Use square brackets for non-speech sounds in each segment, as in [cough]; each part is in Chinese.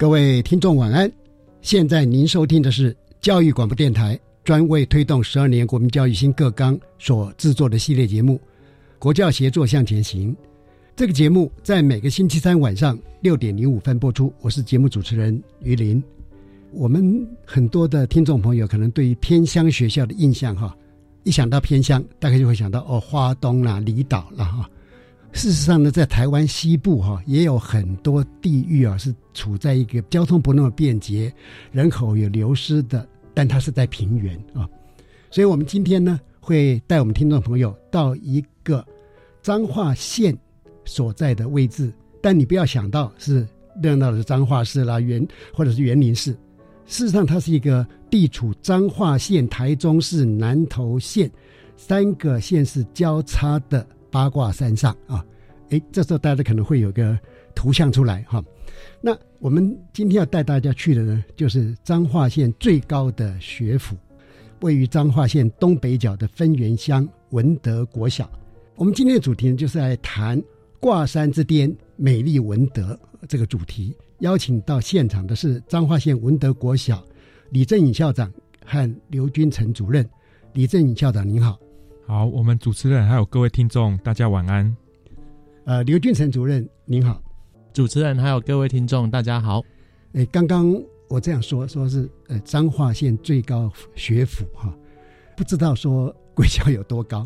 各位听众晚安，现在您收听的是教育广播电台专为推动十二年国民教育新课纲所制作的系列节目《国教协作向前行》。这个节目在每个星期三晚上六点零五分播出。我是节目主持人于林。我们很多的听众朋友可能对于偏乡学校的印象哈，一想到偏乡，大概就会想到哦，花东啦、离岛啦哈。事实上呢，在台湾西部哈，也有很多地域啊，是处在一个交通不那么便捷、人口有流失的，但它是在平原啊。所以我们今天呢，会带我们听众朋友到一个彰化县所在的位置，但你不要想到是热闹的彰化市啦、园或者是园林市，事实上它是一个地处彰化县、台中市、南投县三个县市交叉的。八卦山上啊，哎，这时候大家可能会有个图像出来哈。那我们今天要带大家去的呢，就是彰化县最高的学府，位于彰化县东北角的分园乡文德国小。我们今天的主题呢，就是来谈挂山之巅美丽文德这个主题。邀请到现场的是彰化县文德国小李正颖校长和刘君成主任。李正颖校长您好。好，我们主持人还有各位听众，大家晚安。呃，刘俊成主任您好，主持人还有各位听众大家好。哎，刚刚我这样说，说是呃彰化县最高学府哈，不知道说贵校有多高。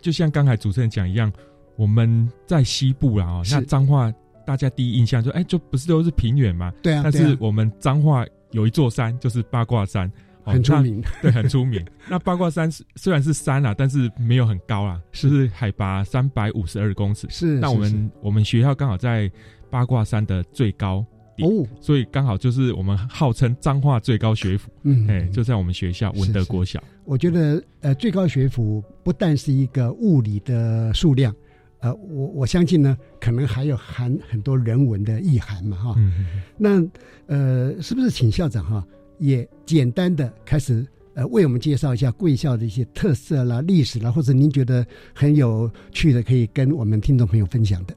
就像刚才主持人讲一样，我们在西部啦哦，那彰化大家第一印象就哎，就不是都是平原嘛？对啊。但是我们彰化有一座山，就是八卦山。很出名，[laughs] 对，很出名。[laughs] 那八卦山虽然是山啊，但是没有很高啊，是是海拔三百五十二公尺。是，那我们我们学校刚好在八卦山的最高哦，所以刚好就是我们号称彰化最高学府。嗯，哎，就在我们学校文德国小。我觉得呃，最高学府不但是一个物理的数量，呃，我我相信呢，可能还有含很多人文的意涵嘛，哈。嗯。那呃，是不是请校长哈？也简单的开始，呃，为我们介绍一下贵校的一些特色啦、历史啦，或者您觉得很有趣的，可以跟我们听众朋友分享的。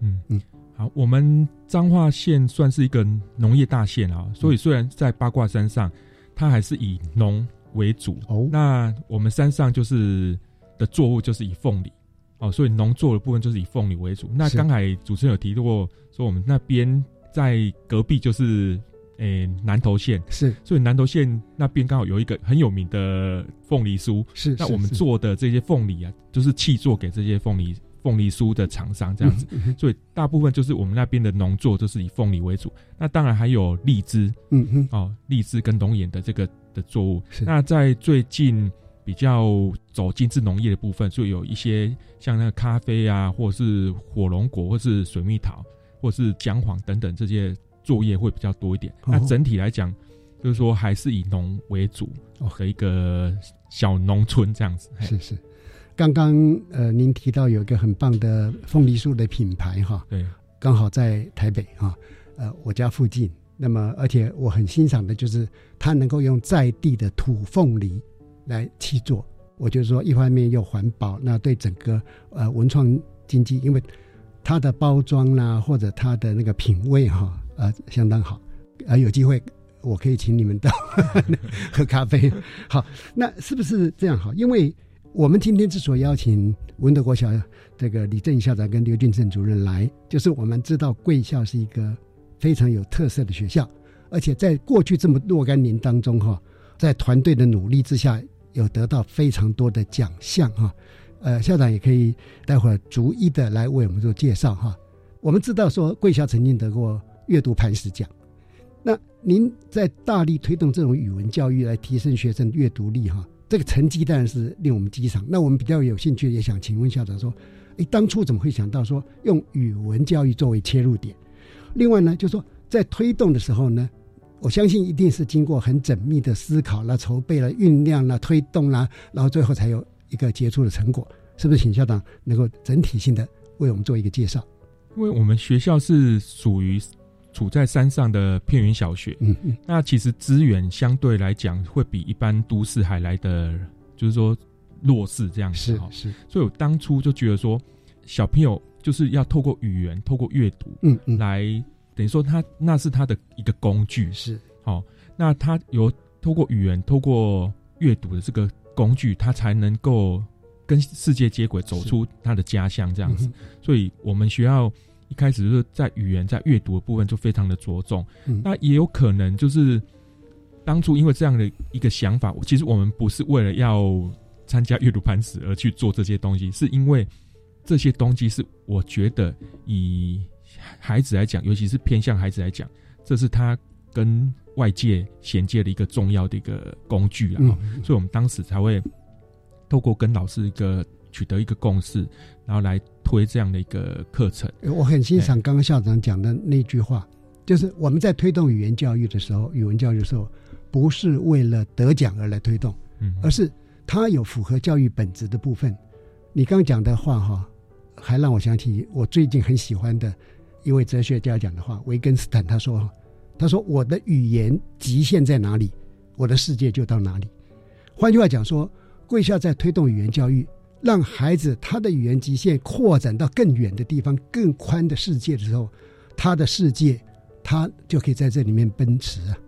嗯嗯，好，我们彰化县算是一个农业大县啊，所以虽然在八卦山上，它还是以农为主。哦，那我们山上就是的作物就是以凤梨哦，所以农作的部分就是以凤梨为主。那刚才主持人有提到过，说我们那边在隔壁就是。诶，南投县是，所以南投县那边刚好有一个很有名的凤梨酥，是。那我们做的这些凤梨啊，就是契做给这些凤梨凤梨酥的厂商这样子，所以大部分就是我们那边的农作就是以凤梨为主。那当然还有荔枝，嗯嗯，哦，荔枝跟龙眼的这个的作物。那在最近比较走精致农业的部分，所以有一些像那个咖啡啊，或者是火龙果，或是水蜜桃，或是姜黄等等这些。作业会比较多一点，那整体来讲，就是说还是以农为主和一个小农村这样子。是是，刚刚呃，您提到有一个很棒的凤梨酥的品牌哈，对，刚好在台北哈，呃，我家附近。那么，而且我很欣赏的就是它能够用在地的土凤梨来去做。我就是说，一方面又环保，那对整个呃文创经济，因为它的包装啦，或者它的那个品味哈，呃，相当好。啊，有机会我可以请你们到 [laughs] 喝咖啡。好，那是不是这样好？因为我们今天之所以邀请文德国小这个李正校长跟刘俊胜主任来，就是我们知道贵校是一个。非常有特色的学校，而且在过去这么若干年当中，哈，在团队的努力之下，有得到非常多的奖项，哈。呃，校长也可以待会儿逐一的来为我们做介绍，哈。我们知道说贵校曾经得过阅读磐石奖，那您在大力推动这种语文教育来提升学生阅读力，哈，这个成绩当然是令我们激赏。那我们比较有兴趣，也想请问校长说，哎，当初怎么会想到说用语文教育作为切入点？另外呢，就是说在推动的时候呢，我相信一定是经过很缜密的思考了、筹备了、酝酿了、推动了，然后最后才有一个杰出的成果，是不是？请校长能够整体性的为我们做一个介绍。因为我们学校是属于处在山上的片源小学，嗯嗯，那其实资源相对来讲会比一般都市还来的，就是说弱势这样子。是是，所以我当初就觉得说，小朋友。就是要透过语言，透过阅读，嗯嗯，来等于说他那是他的一个工具，是好。那他有透过语言，透过阅读的这个工具，他才能够跟世界接轨，走出他的家乡这样子。所以，我们学校一开始就是在语言在阅读的部分就非常的着重。那也有可能就是当初因为这样的一个想法，其实我们不是为了要参加阅读磐石而去做这些东西，是因为。这些东西是我觉得以孩子来讲，尤其是偏向孩子来讲，这是他跟外界衔接的一个重要的一个工具了。所以，我们当时才会透过跟老师一个取得一个共识，然后来推这样的一个课程。我很欣赏刚刚校长讲的那句话，就是我们在推动语言教育的时候，语文教育的时候，不是为了得奖而来推动，嗯而是它有符合教育本质的部分。你刚讲的话，哈。还让我想起我最近很喜欢的一位哲学家讲的话，维根斯坦他说：“他说我的语言极限在哪里，我的世界就到哪里。”换句话讲说，贵校在推动语言教育，让孩子他的语言极限扩展到更远的地方、更宽的世界的时候，他的世界他就可以在这里面奔驰啊。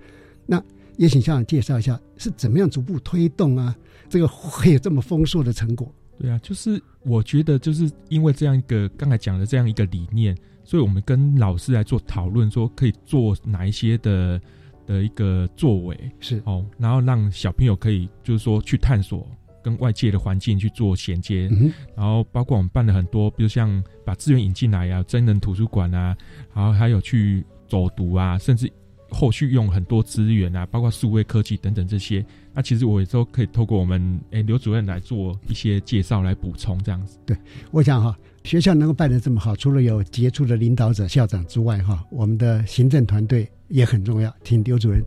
那也请校长介绍一下是怎么样逐步推动啊，这个会有这么丰硕的成果。对啊，就是我觉得就是因为这样一个刚才讲的这样一个理念，所以我们跟老师来做讨论，说可以做哪一些的的一个作为是哦，然后让小朋友可以就是说去探索跟外界的环境去做衔接，然后包括我们办了很多，比如像把资源引进来啊，真人图书馆啊，然后还有去走读啊，甚至。后续用很多资源啊，包括数位科技等等这些，那其实我也都可以透过我们诶刘主任来做一些介绍来补充这样子。对，我想哈，学校能够办得这么好，除了有杰出的领导者校长之外，哈，我们的行政团队也很重要。请刘主任。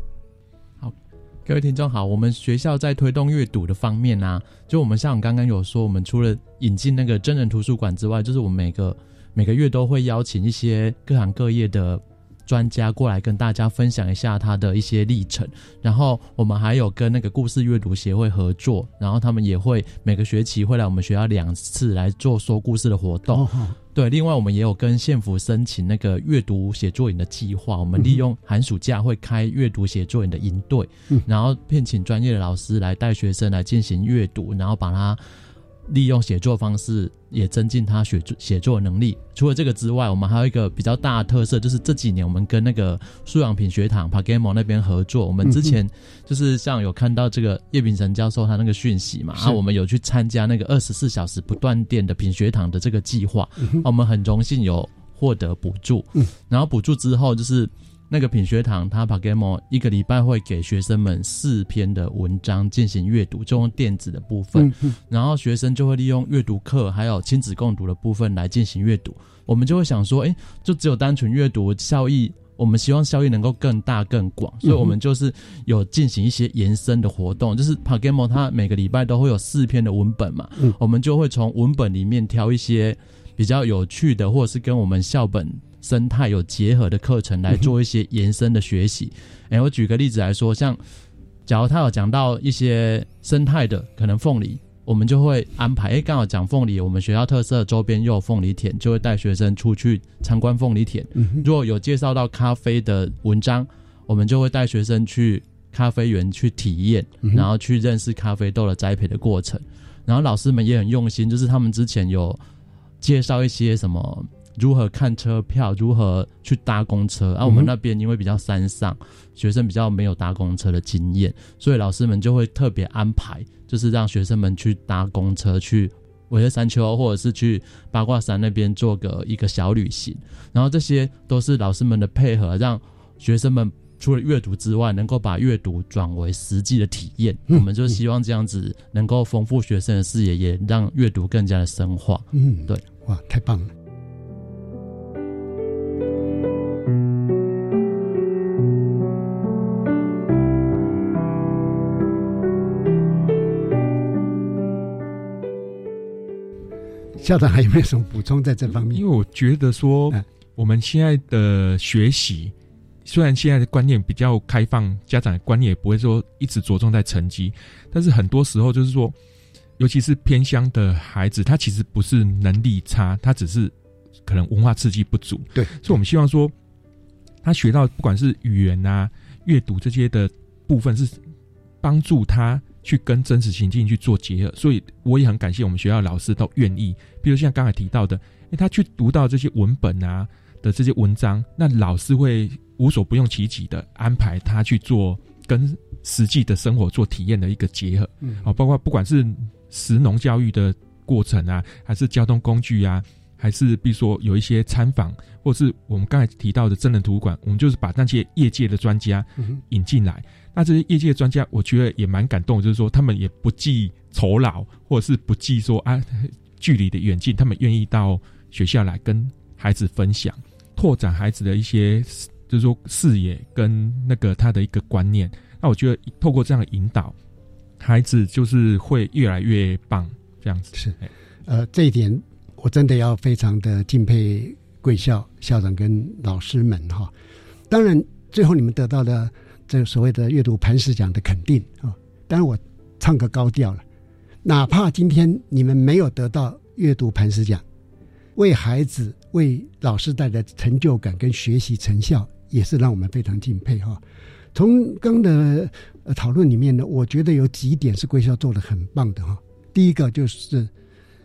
各位听众好，我们学校在推动阅读的方面呢，就我们像刚刚有说，我们除了引进那个真人图书馆之外，就是我们每个每个月都会邀请一些各行各业的。专家过来跟大家分享一下他的一些历程，然后我们还有跟那个故事阅读协会合作，然后他们也会每个学期会来我们学校两次来做说故事的活动。对，另外我们也有跟县府申请那个阅读写作营的计划，我们利用寒暑假会开阅读写作营的营队，然后聘请专业的老师来带学生来进行阅读，然后把它。利用写作方式也增进他写作写作能力。除了这个之外，我们还有一个比较大的特色，就是这几年我们跟那个素养品学堂 Pagamo 那边合作。我们之前就是像有看到这个叶秉成教授他那个讯息嘛，然后我们有去参加那个二十四小时不断电的品学堂的这个计划，我们很荣幸有获得补助。然后补助之后就是。那个品学堂，他 Pagamo 一个礼拜会给学生们四篇的文章进行阅读，就用电子的部分，然后学生就会利用阅读课还有亲子共读的部分来进行阅读。我们就会想说，哎，就只有单纯阅读效益，我们希望效益能够更大更广，所以我们就是有进行一些延伸的活动，就是 Pagamo 它每个礼拜都会有四篇的文本嘛，我们就会从文本里面挑一些比较有趣的，或者是跟我们校本。生态有结合的课程来做一些延伸的学习。哎，我举个例子来说，像假如他有讲到一些生态的，可能凤梨，我们就会安排。哎，刚好讲凤梨，我们学校特色周边又有凤梨田，就会带学生出去参观凤梨田。如果有介绍到咖啡的文章，我们就会带学生去咖啡园去体验，然后去认识咖啡豆的栽培的过程。然后老师们也很用心，就是他们之前有介绍一些什么如何看车票，如何去搭公车。啊我们那边因为比较山上，学生比较没有搭公车的经验，所以老师们就会特别安排，就是让学生们去搭公车去我在山丘，或者是去八卦山那边做个一个小旅行。然后这些都是老师们的配合，让学生们。除了阅读之外，能够把阅读转为实际的体验，我们就希望这样子能够丰富学生的视野，也让阅读更加的深化。嗯，对，哇，太棒了！校长还有没有什么补充在这方面？因为我觉得说，我们现在的学习。虽然现在的观念比较开放，家长的观念也不会说一直着重在成绩，但是很多时候就是说，尤其是偏乡的孩子，他其实不是能力差，他只是可能文化刺激不足。对，所以我们希望说，他学到不管是语言啊、阅读这些的部分，是帮助他去跟真实情境去做结合。所以我也很感谢我们学校老师都愿意，比如像刚才提到的，哎，他去读到这些文本啊的这些文章，那老师会。无所不用其极的安排他去做跟实际的生活做体验的一个结合，嗯，啊，包括不管是实农教育的过程啊，还是交通工具啊，还是比如说有一些参访，或是我们刚才提到的真人图书馆，我们就是把那些业界的专家引进来。那这些业界专家，我觉得也蛮感动，就是说他们也不计酬劳，或者是不计说啊 [laughs] 距离的远近，他们愿意到学校来跟孩子分享，拓展孩子的一些。就是说视野跟那个他的一个观念，那我觉得透过这样的引导，孩子就是会越来越棒，这样子是。呃，这一点我真的要非常的敬佩贵校校长跟老师们哈。当然，最后你们得到的这个所谓的阅读磐石奖的肯定啊，当然我唱个高调了，哪怕今天你们没有得到阅读磐石奖，为孩子为老师带来成就感跟学习成效。也是让我们非常敬佩哈。从刚的讨论里面呢，我觉得有几点是贵校做的很棒的哈。第一个就是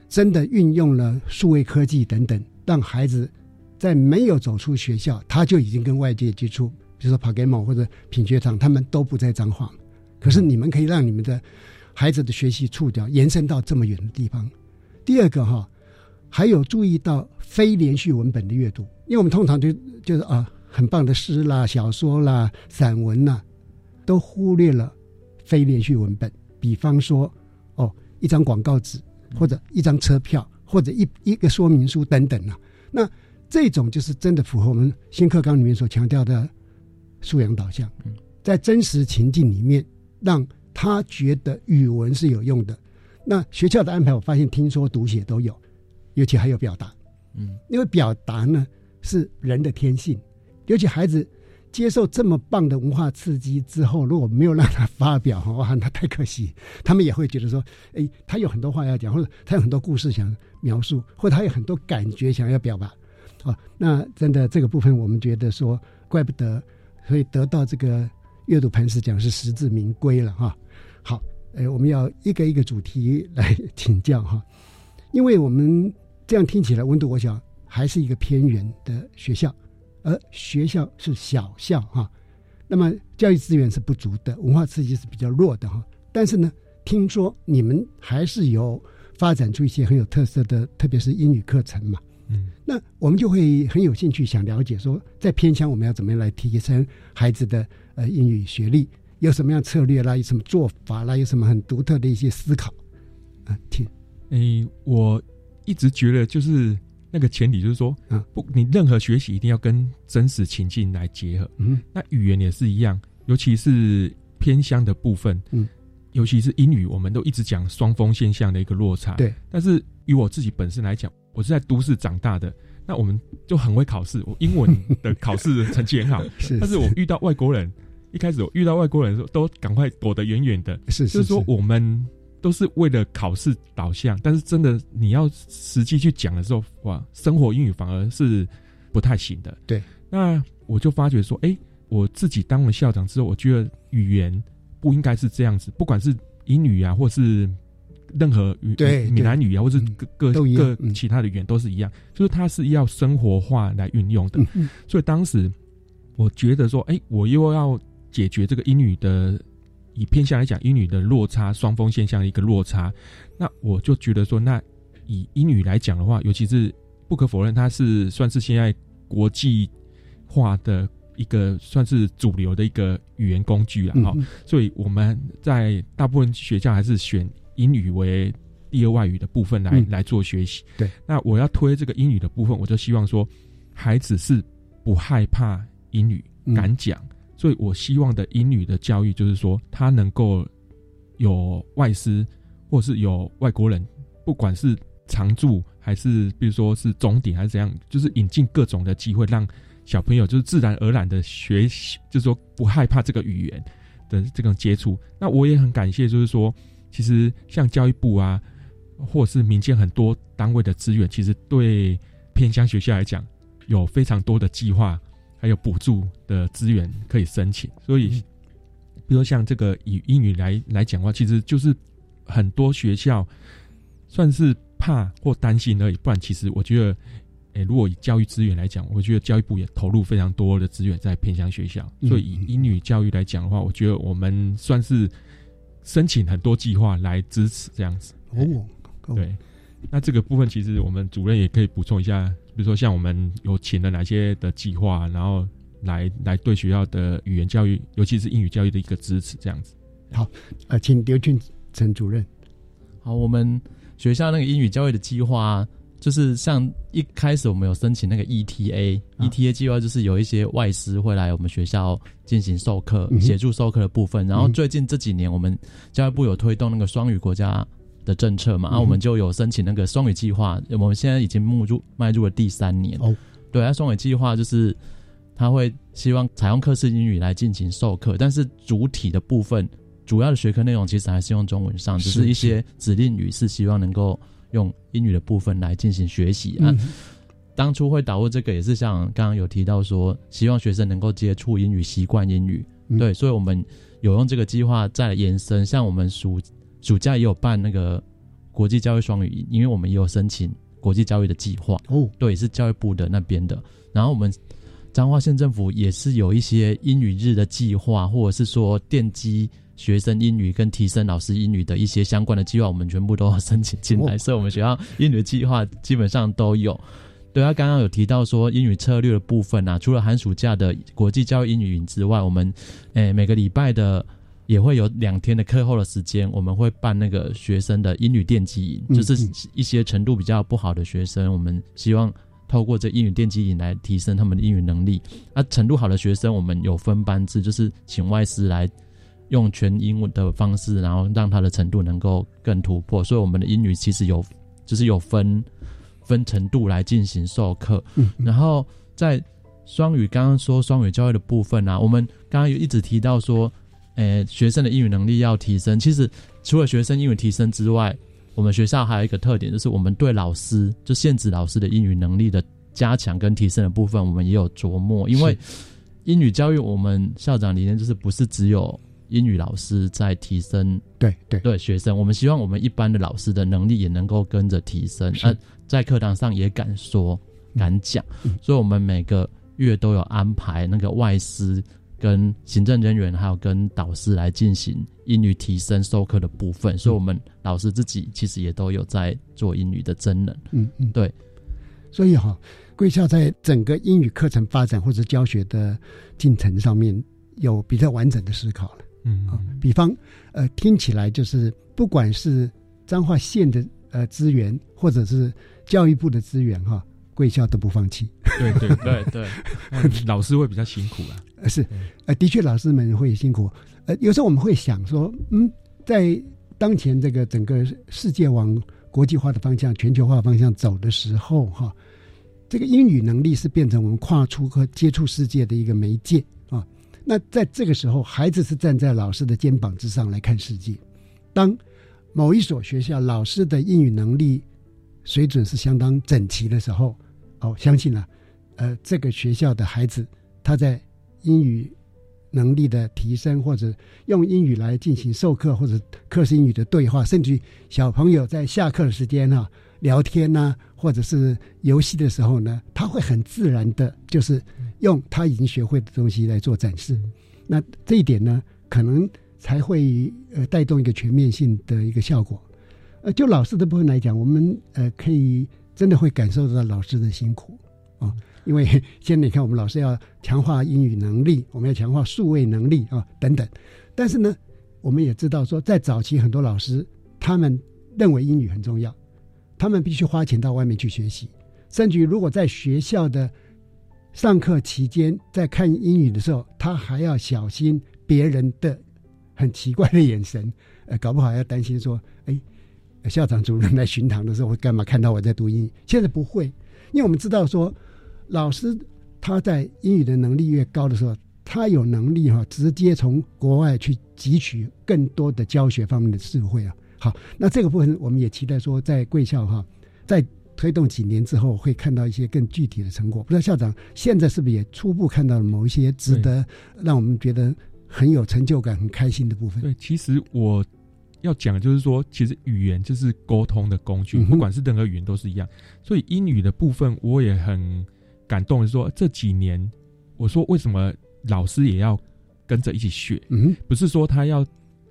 真的运用了数位科技等等，让孩子在没有走出学校，他就已经跟外界接触，比如说跑 game 或者品学堂，他们都不在脏话。可是你们可以让你们的孩子的学习触角延伸到这么远的地方。第二个哈，还有注意到非连续文本的阅读，因为我们通常就就是啊。很棒的诗啦、小说啦、散文呐，都忽略了非连续文本。比方说，哦，一张广告纸，或者一张车票，或者一一个说明书等等啊。那这种就是真的符合我们新课纲里面所强调的素养导向，在真实情境里面，让他觉得语文是有用的。那学校的安排，我发现听说读写都有，尤其还有表达。嗯，因为表达呢是人的天性。尤其孩子接受这么棒的文化刺激之后，如果没有让他发表，哇，那太可惜。[laughs] 他们也会觉得说，哎，他有很多话要讲，或者他有很多故事想描述，或者他有很多感觉想要表达。啊，那真的这个部分，我们觉得说，怪不得可以得到这个阅读磐石奖是实至名归了哈。好，哎，我们要一个一个主题 [laughs] 来请教哈，因为我们这样听起来，温度我想还是一个偏远的学校。而学校是小校哈，那么教育资源是不足的，文化刺激是比较弱的哈。但是呢，听说你们还是有发展出一些很有特色的，特别是英语课程嘛。嗯，那我们就会很有兴趣想了解说，在偏乡我们要怎么样来提升孩子的呃英语学历，有什么样策略啦，有什么做法啦，有什么很独特的一些思考啊？听，诶，我一直觉得就是。那个前提就是说，啊，不，你任何学习一定要跟真实情境来结合。嗯，那语言也是一样，尤其是偏乡的部分，嗯，尤其是英语，我们都一直讲双峰现象的一个落差。对，但是以我自己本身来讲，我是在都市长大的，那我们就很会考试，我英文的考试成绩很好，是。但是我遇到外国人，一开始我遇到外国人的时候，都赶快躲得远远的。是，就是说我们都是为了考试导向，但是真的你要实际去讲的时候，哇，生活英语反而是不太行的。对。那我就发觉说，哎，我自己当了校长之后，我觉得语言不应该是这样子，不管是英语啊，或是。任何语对闽南语啊，或者各各各其他的语言都是一样，就是它是要生活化来运用的。所以当时我觉得说，哎，我又要解决这个英语的以偏向来讲，英语的落差双峰现象的一个落差，那我就觉得说，那以英语来讲的话，尤其是不可否认，它是算是现在国际化的一个算是主流的一个语言工具了哈。所以我们在大部分学校还是选。英语为第二外语的部分来来做学习。对，那我要推这个英语的部分，我就希望说，孩子是不害怕英语，敢讲。所以我希望的英语的教育，就是说他能够有外师，或是有外国人，不管是常驻还是比如说是总点还是怎样，就是引进各种的机会，让小朋友就是自然而然的学习，就是说不害怕这个语言的这种接触。那我也很感谢，就是说。其实像教育部啊，或是民间很多单位的资源，其实对偏乡学校来讲，有非常多的计划，还有补助的资源可以申请。所以，比如像这个以英语来来讲的话，其实就是很多学校算是怕或担心而已。不然，其实我觉得，诶，如果以教育资源来讲，我觉得教育部也投入非常多的资源在偏乡学校。所以，以英语教育来讲的话，我觉得我们算是。申请很多计划来支持这样子哦，对，那这个部分其实我们主任也可以补充一下，比如说像我们有请了哪些的计划，然后来来对学校的语言教育，尤其是英语教育的一个支持这样子。好，呃，请刘俊成主任。好，我们学校那个英语教育的计划。就是像一开始我们有申请那个 ETA，ETA 计划就是有一些外师会来我们学校进行授课，协助授课的部分。然后最近这几年，我们教育部有推动那个双语国家的政策嘛，然后我们就有申请那个双语计划。我们现在已经迈入迈入了第三年。哦，对，那双语计划就是他会希望采用课式英语来进行授课，但是主体的部分，主要的学科内容其实还是用中文上，只是一些指令语是希望能够。用英语的部分来进行学习啊，当初会导入这个也是像刚刚有提到说，希望学生能够接触英语、习惯英语。对，所以我们有用这个计划再延伸，像我们暑暑假也有办那个国际教育双语，因为我们也有申请国际教育的计划。哦，对，是教育部的那边的。然后我们彰化县政府也是有一些英语日的计划，或者是说奠基。学生英语跟提升老师英语的一些相关的计划，我们全部都要申请进来。所以，我们学校英语计划基本上都有。对他刚刚有提到说英语策略的部分啊，除了寒暑假的国际教育英语营之外，我们诶每个礼拜的也会有两天的课后的时间，我们会办那个学生的英语奠基营，就是一些程度比较不好的学生，我们希望透过这英语奠基营来提升他们的英语能力。那程度好的学生，我们有分班制，就是请外师来。用全英文的方式，然后让他的程度能够更突破。所以我们的英语其实有，就是有分分程度来进行授课。嗯，然后在双语，刚刚说双语教育的部分啊，我们刚刚有一直提到说，诶，学生的英语能力要提升。其实除了学生英语提升之外，我们学校还有一个特点，就是我们对老师，就限制老师的英语能力的加强跟提升的部分，我们也有琢磨。因为英语教育，我们校长理念就是不是只有英语老师在提升，对对。对，学生，我们希望我们一般的老师的能力也能够跟着提升，呃，在课堂上也敢说敢讲，所以我们每个月都有安排那个外师跟行政人员，还有跟导师来进行英语提升授课的部分，所以我们老师自己其实也都有在做英语的真人，嗯嗯，对，所以哈，贵校在整个英语课程发展或者教学的进程上面有比较完整的思考了。嗯啊，比方，呃，听起来就是不管是彰化县的呃资源，或者是教育部的资源，哈，贵校都不放弃。对对对对，[laughs] 老师会比较辛苦啊。呃，是，呃，的确，老师们会辛苦。呃，有时候我们会想说，嗯，在当前这个整个世界往国际化的方向、全球化方向走的时候，哈，这个英语能力是变成我们跨出和接触世界的一个媒介啊。那在这个时候，孩子是站在老师的肩膀之上来看世界。当某一所学校老师的英语能力水准是相当整齐的时候，哦，相信了，呃，这个学校的孩子他在英语能力的提升，或者用英语来进行授课或者课时英语的对话，甚至小朋友在下课的时间哈聊天呐，或者是游戏的时候呢，他会很自然的，就是用他已经学会的东西来做展示。那这一点呢，可能。才会呃带动一个全面性的一个效果，呃，就老师的部分来讲，我们呃可以真的会感受到老师的辛苦啊，因为现在你看，我们老师要强化英语能力，我们要强化数位能力啊等等，但是呢，我们也知道说，在早期很多老师他们认为英语很重要，他们必须花钱到外面去学习，甚至于如果在学校的上课期间在看英语的时候，他还要小心别人的。很奇怪的眼神，呃，搞不好要担心说，哎，校长主任来巡堂的时候会干嘛？看到我在读英语？现在不会，因为我们知道说，老师他在英语的能力越高的时候，他有能力哈，直接从国外去汲取更多的教学方面的智慧啊。好，那这个部分我们也期待说，在贵校哈，在推动几年之后，会看到一些更具体的成果。不知道校长现在是不是也初步看到了某一些值得让我们觉得。很有成就感、很开心的部分。对，其实我要讲的就是说，其实语言就是沟通的工具，不管是任何语言都是一样。所以英语的部分，我也很感动，是说这几年，我说为什么老师也要跟着一起学？嗯，不是说他要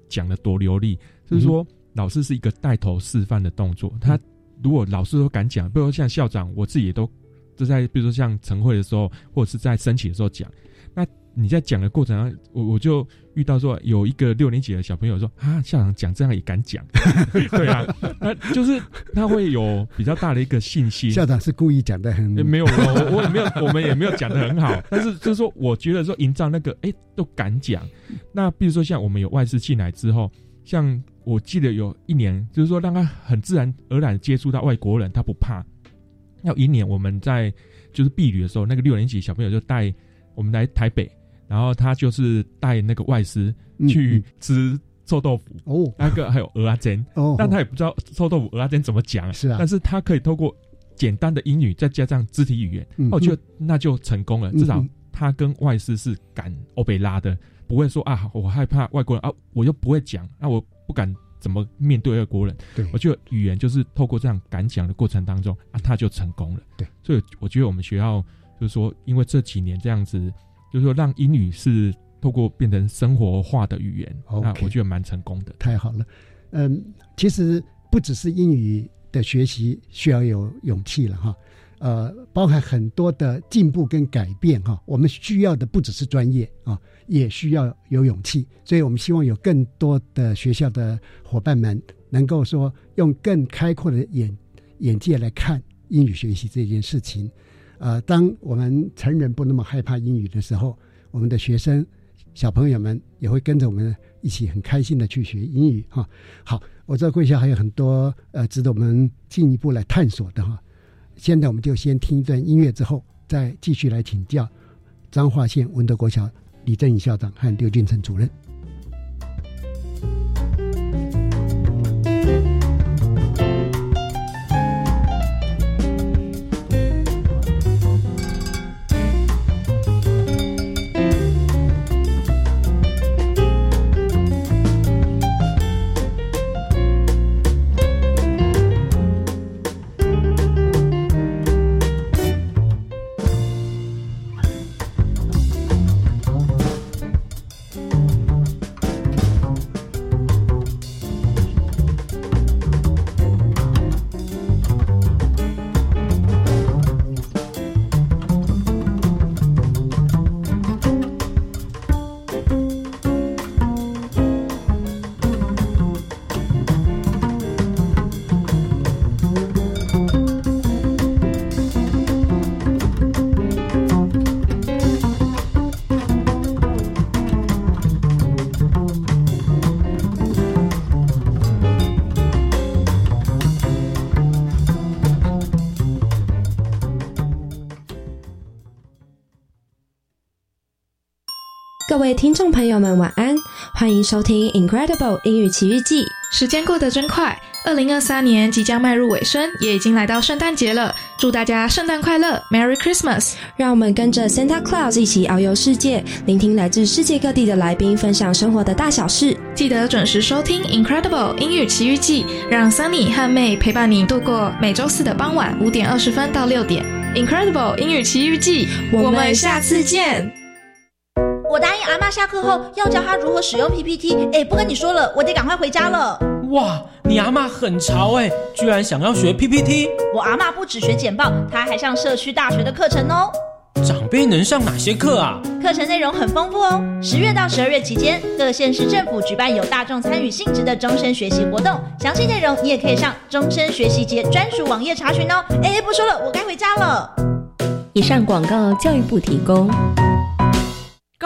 讲的多流利，就是说老师是一个带头示范的动作。他如果老师都敢讲，比如说像校长，我自己也都就在，比如说像晨会的时候，或者是在升旗的时候讲，那。你在讲的过程中，我我就遇到说有一个六年级的小朋友说啊，校长讲这样也敢讲，[laughs] 对啊，那就是他会有比较大的一个信心。校长是故意讲的很没有，我我也没有，我们也没有讲的很好，[laughs] 但是就是说，我觉得说营造那个哎都敢讲。那比如说像我们有外事进来之后，像我记得有一年，就是说让他很自然而然接触到外国人，他不怕。要一年我们在就是避旅的时候，那个六年级小朋友就带我们来台北。然后他就是带那个外师去吃臭豆腐哦，那个还有鹅阿煎哦，但他也不知道臭豆腐鹅阿煎怎么讲是啊，但是他可以透过简单的英语再加上肢体语言，我觉得那就成功了。至少他跟外师是敢欧贝拉的，不会说啊我害怕外国人啊，我又不会讲，那我不敢怎么面对外国人。对，我觉得语言就是透过这样敢讲的过程当中啊，他就成功了。对，所以我觉得我们学校就是说，因为这几年这样子。就是说，让英语是透过变成生活化的语言，那我觉得蛮成功的。太好了，嗯，其实不只是英语的学习需要有勇气了哈，呃，包含很多的进步跟改变哈。我们需要的不只是专业啊，也需要有勇气。所以我们希望有更多的学校的伙伴们能够说，用更开阔的眼眼界来看英语学习这件事情。呃，当我们成人不那么害怕英语的时候，我们的学生小朋友们也会跟着我们一起很开心的去学英语哈。好，我知道贵校还有很多呃值得我们进一步来探索的哈。现在我们就先听一段音乐，之后再继续来请教彰化县文德国小李正宇校长和刘俊成主任。各位听众朋友们，晚安！欢迎收听《Incredible 英语奇遇记》。时间过得真快，二零二三年即将迈入尾声，也已经来到圣诞节了。祝大家圣诞快乐，Merry Christmas！让我们跟着 Santa Claus 一起遨游世界，聆听来自世界各地的来宾分享生活的大小事。记得准时收听《Incredible 英语奇遇记》，让 Sunny 和 May 陪伴你度过每周四的傍晚五点二十分到六点。Incredible 英语奇遇记，我们下次见。我答应阿妈下课后要教她如何使用 PPT。哎，不跟你说了，我得赶快回家了。哇，你阿妈很潮哎，居然想要学 PPT。我阿妈不只学简报，她还上社区大学的课程哦。长辈能上哪些课啊？课程内容很丰富哦。十月到十二月期间，各县市政府举办有大众参与性质的终身学习活动，详细内容你也可以上终身学习节专属网页查询哦。哎，不说了，我该回家了。以上广告，教育部提供。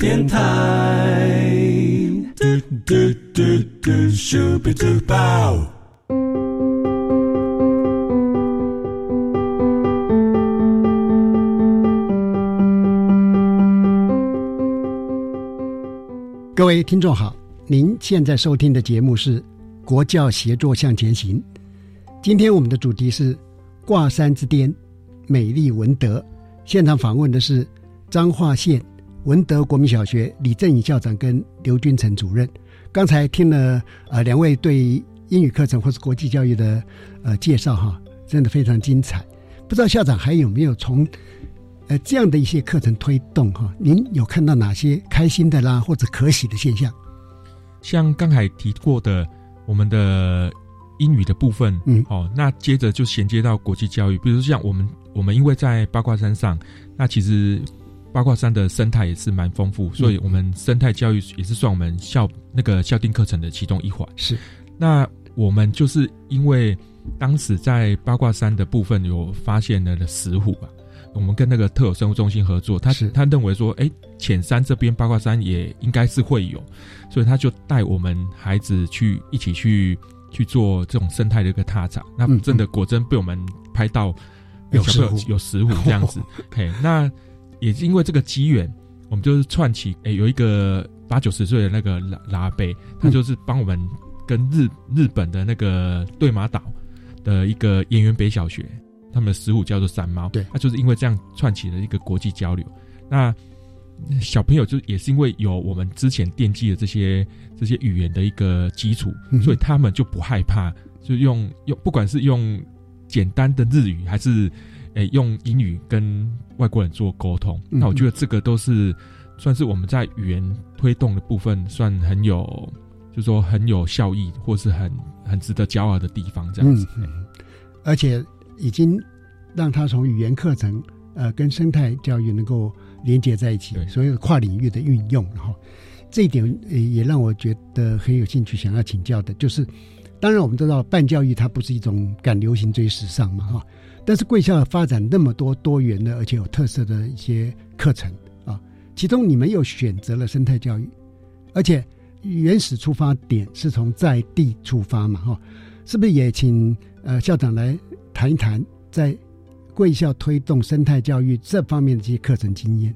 教育电台。各位听众好，您现在收听的节目是《国教协作向前行》。今天我们的主题是“挂山之巅，美丽文德”。现场访问的是。彰化县文德国民小学李正宇校长跟刘君成主任，刚才听了呃两位对英语课程或是国际教育的呃介绍哈，真的非常精彩。不知道校长还有没有从呃这样的一些课程推动哈，您有看到哪些开心的啦或者可喜的现象？像刚才提过的我们的英语的部分，嗯，哦，那接着就衔接到国际教育，比如像我们我们因为在八卦山上，那其实。八卦山的生态也是蛮丰富，所以我们生态教育也是算我们校那个校定课程的其中一环。是，那我们就是因为当时在八卦山的部分有发现了的石虎吧，我们跟那个特有生物中心合作，他他认为说，哎，浅山这边八卦山也应该是会有，所以他就带我们孩子去一起去去做这种生态的一个踏查。那真的果真被我们拍到有石虎，有石虎这样子。[laughs] 嘿，那。也是因为这个机缘，我们就是串起，哎，有一个八九十岁的那个拉拉贝，他就是帮我们跟日日本的那个对马岛的一个演员北小学，他们的食物叫做山猫，对，他就是因为这样串起了一个国际交流。那小朋友就也是因为有我们之前奠基的这些这些语言的一个基础，所以他们就不害怕，就用用不管是用简单的日语还是。诶，用英语跟外国人做沟通，那我觉得这个都是算是我们在语言推动的部分，算很有，就是说很有效益，或是很很值得骄傲的地方，这样子。而且已经让他从语言课程，呃，跟生态教育能够连接在一起，所有跨领域的运用，然后这一点也让我觉得很有兴趣，想要请教的，就是当然我们都知道，办教育它不是一种赶流行追时尚嘛，哈。但是贵校发展那么多多元的而且有特色的一些课程啊，其中你们又选择了生态教育，而且原始出发点是从在地出发嘛，哈，是不是也请呃校长来谈一谈在贵校推动生态教育这方面的这些课程经验？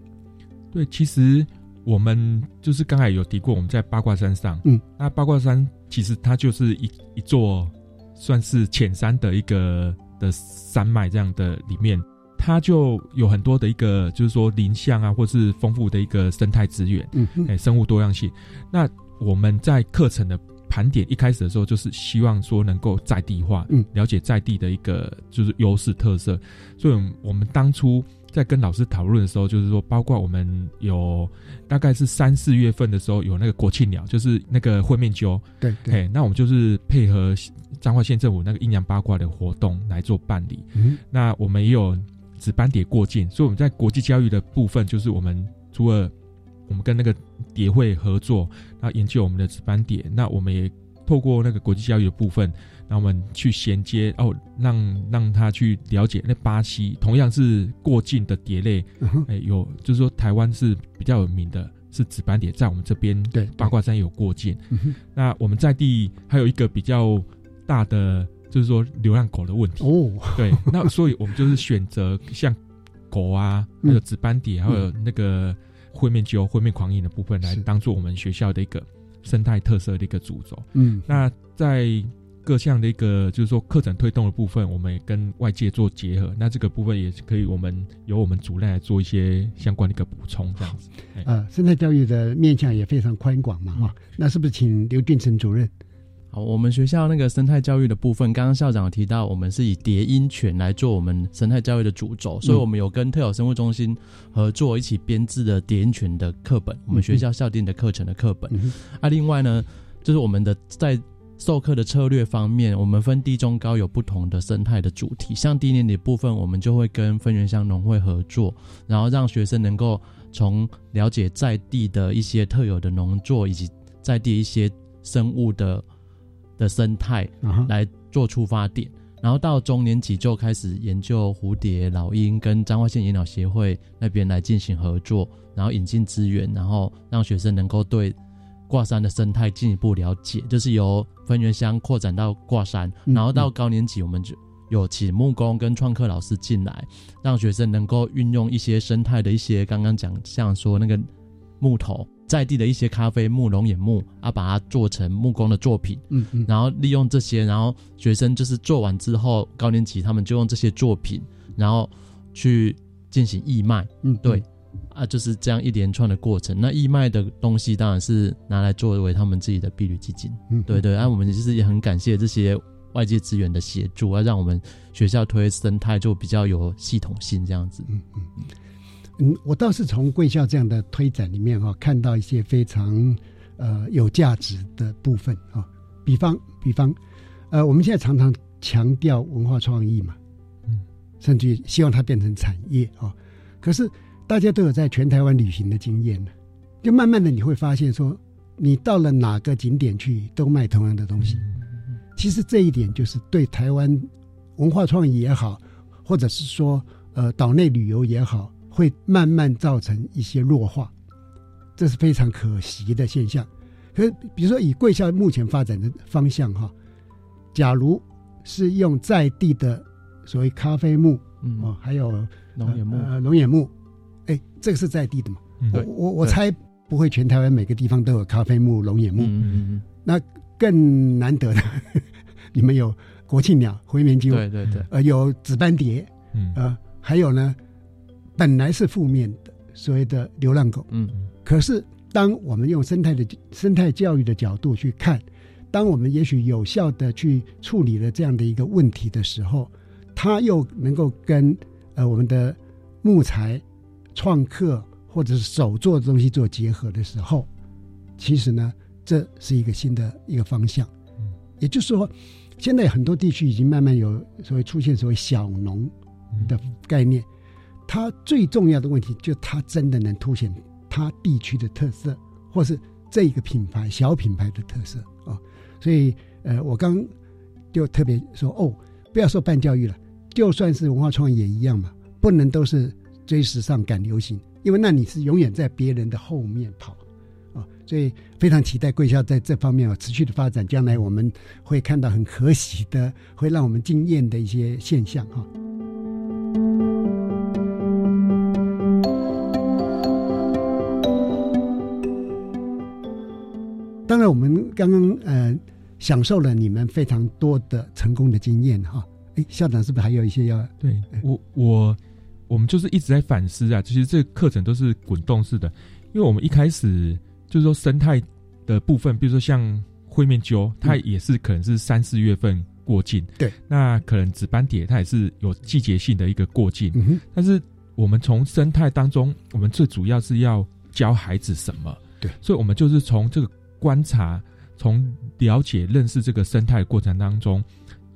对，其实我们就是刚才有提过，我们在八卦山上，嗯，那八卦山。其实它就是一一座算是浅山的一个的山脉这样的里面，它就有很多的一个就是说林相啊，或是丰富的一个生态资源，嗯，哎，生物多样性。那我们在课程的盘点一开始的时候，就是希望说能够在地化，嗯，了解在地的一个就是优势特色。所以，我们当初在跟老师讨论的时候，就是说，包括我们有大概是三四月份的时候，有那个国庆鸟，就是那个会面鸠，对对，那我们就是配合彰化县政府那个阴阳八卦的活动来做办理。嗯，那我们也有值班蝶过境，所以我们在国际教育的部分，就是我们除了我们跟那个蝶会合作，然后研究我们的值班蝶。那我们也透过那个国际教育的部分，让我们去衔接哦，让让他去了解那巴西同样是过境的蝶类，哎，有就是说台湾是比较有名的，是紫斑蝶，在我们这边对八卦山有过境。嗯那我们在地还有一个比较大的，就是说流浪狗的问题。哦，对，那所以我们就是选择像狗啊，还有紫斑蝶，还有那个。灰面鸠、灰面狂饮的部分来当做我们学校的一个生态特色的一个主轴。嗯，那在各项的一个就是说课程推动的部分，我们也跟外界做结合。那这个部分也是可以，我们由我们主任来做一些相关的一个补充，这样子。啊，生态教育的面向也非常宽广嘛，哈。那是不是请刘俊成主任？好，我们学校那个生态教育的部分，刚刚校长提到，我们是以蝶音犬来做我们生态教育的主轴，所以我们有跟特有生物中心合作，一起编制的蝶音犬的课本，我们学校校定的课程的课本。啊，另外呢，就是我们的在授课的策略方面，我们分低、中、高有不同的生态的主题，像低年级部分，我们就会跟分园乡农会合作，然后让学生能够从了解在地的一些特有的农作，以及在地一些生物的。的生态来做出发点，然后到中年级就开始研究蝴蝶、老鹰，跟彰化县野鸟协会那边来进行合作，然后引进资源，然后让学生能够对挂山的生态进一步了解，就是由分园乡扩展到挂山，然后到高年级我们就有请木工跟创客老师进来，让学生能够运用一些生态的一些刚刚讲像说那个木头。在地的一些咖啡木、龙眼木啊，把它做成木工的作品，嗯嗯，然后利用这些，然后学生就是做完之后，高年级他们就用这些作品，然后去进行义卖，嗯，对，啊，就是这样一连串的过程。那义卖的东西当然是拿来作为他们自己的碧绿基金，嗯，对对。啊，我们其实也很感谢这些外界资源的协助，啊，让我们学校推生态就比较有系统性这样子，嗯嗯。嗯，我倒是从贵校这样的推展里面哈，看到一些非常呃有价值的部分啊。比方，比方，呃，我们现在常常强调文化创意嘛，嗯，甚至于希望它变成产业啊。可是大家都有在全台湾旅行的经验呢，就慢慢的你会发现说，你到了哪个景点去都卖同样的东西。其实这一点就是对台湾文化创意也好，或者是说呃岛内旅游也好。会慢慢造成一些弱化，这是非常可惜的现象。可是，比如说以贵校目前发展的方向哈，假如是用在地的所谓咖啡木，嗯，哦，还有龙眼木，呃，龙眼木，哎，这个是在地的嘛？我我我猜不会全台湾每个地方都有咖啡木、龙眼木，嗯嗯嗯，那更难得的，[laughs] 你们有国庆鸟、回民鸠，对对对，呃，有紫斑蝶，嗯，呃，还有呢。本来是负面的，所谓的流浪狗。嗯，可是当我们用生态的生态教育的角度去看，当我们也许有效的去处理了这样的一个问题的时候，它又能够跟呃我们的木材创客或者是手做的东西做结合的时候，其实呢，这是一个新的一个方向。嗯，也就是说，现在很多地区已经慢慢有所谓出现所谓小农的概念。它最重要的问题，就它真的能凸显它地区的特色，或是这一个品牌小品牌的特色啊。所以，呃，我刚就特别说，哦，不要说办教育了，就算是文化创意也一样嘛，不能都是追时尚赶流行，因为那你是永远在别人的后面跑啊。所以，非常期待贵校在这方面有持续的发展，将来我们会看到很可喜的，会让我们惊艳的一些现象哈。当然，我们刚刚呃享受了你们非常多的成功的经验哈。哎，校长是不是还有一些要？对我我我们就是一直在反思啊。其实这个课程都是滚动式的，因为我们一开始就是说生态的部分，比如说像灰面鸠，它也是可能是三四月份过境。对，那可能紫斑蝶它也是有季节性的一个过境。嗯，但是我们从生态当中，我们最主要是要教孩子什么？对，所以我们就是从这个观察，从了解、认识这个生态过程当中。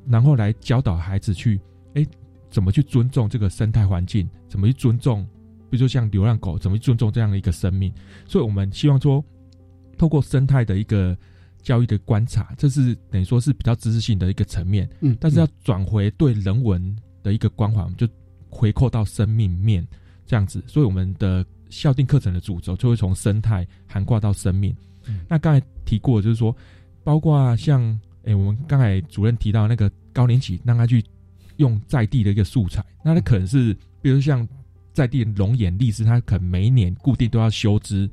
然后来教导孩子去，哎，怎么去尊重这个生态环境？怎么去尊重，比如说像流浪狗，怎么去尊重这样的一个生命？所以我们希望说，透过生态的一个教育的观察，这是等于说是比较知识性的一个层面。嗯，但是要转回对人文的一个关怀，我们就回扣到生命面这样子。所以我们的校定课程的主轴就会从生态涵挂到生命。那刚才提过，就是说，包括像。哎，我们刚才主任提到那个高年级，让他去用在地的一个素材，那它可能是，比如像在地龙眼、荔枝，它可能每一年固定都要修枝，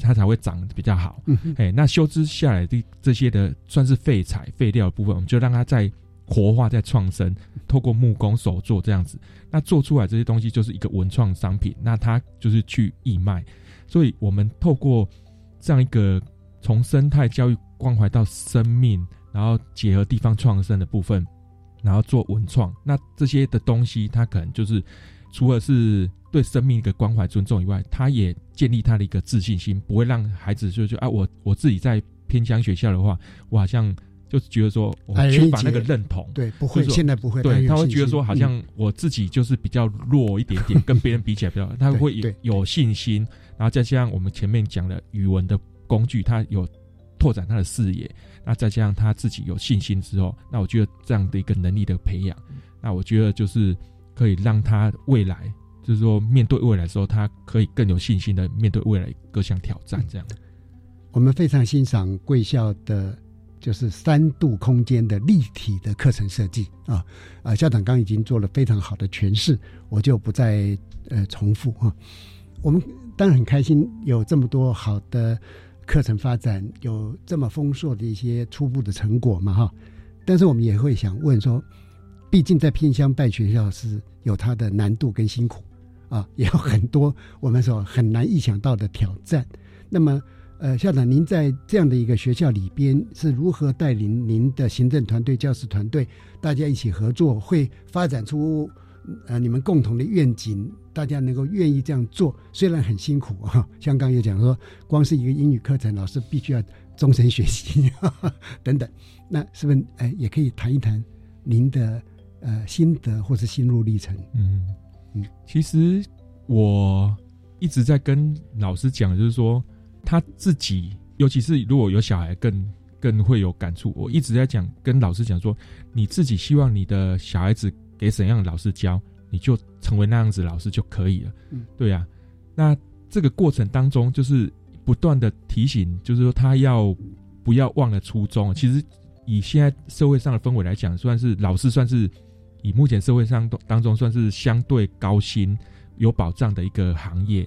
它才会长得比较好。哎，那修枝下来的这些的算是废材、废料的部分，我们就让它再活化、再创生，透过木工手做这样子，那做出来这些东西就是一个文创商品，那它就是去义卖。所以我们透过这样一个从生态教育关怀到生命。然后结合地方创生的部分，然后做文创，那这些的东西，它可能就是除了是对生命一个关怀尊重以外，他也建立他的一个自信心，不会让孩子就就啊，我我自己在偏乡学校的话，我好像就觉得说我缺乏那个认同，对，不会，现在不会，对，他会觉得说好像我自己就是比较弱一点点，[laughs] 跟别人比起来比较，他会有有信心，然后再加上我们前面讲的语文的工具，他有拓展他的视野。那再加上他自己有信心之后，那我觉得这样的一个能力的培养，那我觉得就是可以让他未来，就是说面对未来的时候，他可以更有信心的面对未来各项挑战。这样，我们非常欣赏贵校的，就是三度空间的立体的课程设计啊啊，校长刚已经做了非常好的诠释，我就不再呃重复哈。我们当然很开心有这么多好的。课程发展有这么丰硕的一些初步的成果嘛？哈，但是我们也会想问说，毕竟在偏乡办学校是有它的难度跟辛苦啊，[laughs] 也有很多我们说很难意想到的挑战。那么，呃，校长您在这样的一个学校里边是如何带领您的行政团队、教师团队，大家一起合作，会发展出呃你们共同的愿景？大家能够愿意这样做，虽然很辛苦 [laughs] 哈。香港也讲说，光是一个英语课程，老师必须要 [laughs] 终身学习等等。那是不是哎，也可以谈一谈您的呃心得或是心路历程？嗯嗯，其实我一直在跟老师讲，就是说他自己，尤其是如果有小孩，更更会有感触。我一直在讲，跟老师讲说，你自己希望你的小孩子给怎样的老师教？你就成为那样子老师就可以了，嗯，对呀。那这个过程当中，就是不断的提醒，就是说他要不要忘了初衷。其实以现在社会上的氛围来讲，算是老师算是以目前社会上当中算是相对高薪有保障的一个行业。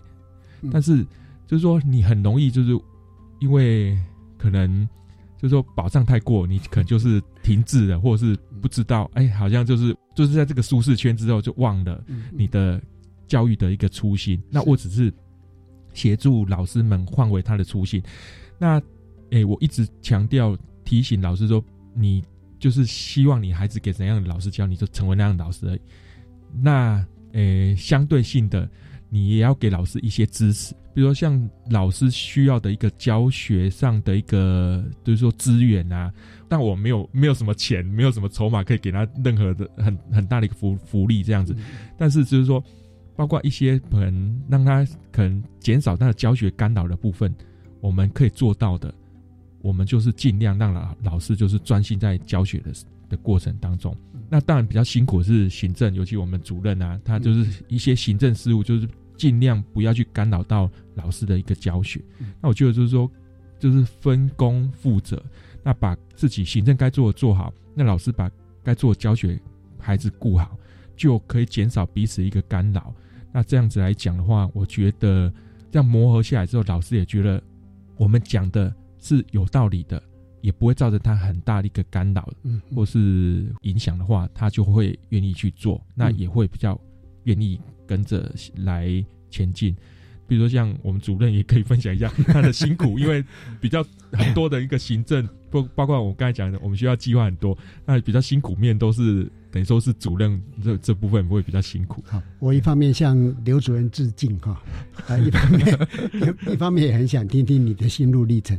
但是就是说，你很容易就是因为可能就是说保障太过，你可能就是停滞了，或者是不知道，哎，好像就是。就是在这个舒适圈之后，就忘了你的教育的一个初心。那我只是协助老师们换回他的初心。那，诶，我一直强调提醒老师说，你就是希望你孩子给怎样的老师教，你就成为那样的老师。而已。那，诶，相对性的。你也要给老师一些支持，比如说像老师需要的一个教学上的一个，就是说资源啊。但我没有没有什么钱，没有什么筹码可以给他任何的很很大的一个福福利这样子。但是就是说，包括一些可能让他可能减少他的教学干扰的部分，我们可以做到的，我们就是尽量让老老师就是专心在教学的的过程当中。那当然比较辛苦是行政，尤其我们主任啊，他就是一些行政事务，就是尽量不要去干扰到老师的一个教学。那我觉得就是说，就是分工负责，那把自己行政该做的做好，那老师把该做的教学孩子顾好，就可以减少彼此一个干扰。那这样子来讲的话，我觉得这样磨合下来之后，老师也觉得我们讲的是有道理的，也不会造成他很大的一个干扰，嗯，或是影响的话，他就会愿意去做，那也会比较愿意跟着来前进。比如说，像我们主任也可以分享一下他的辛苦，因为比较很多的一个行政，包包括我刚才讲的，我们学校计划很多，那比较辛苦面都是等于说是主任这这部分会比较辛苦。好，我一方面向刘主任致敬哈，啊，一方面一方面也很想听听你的心路历程。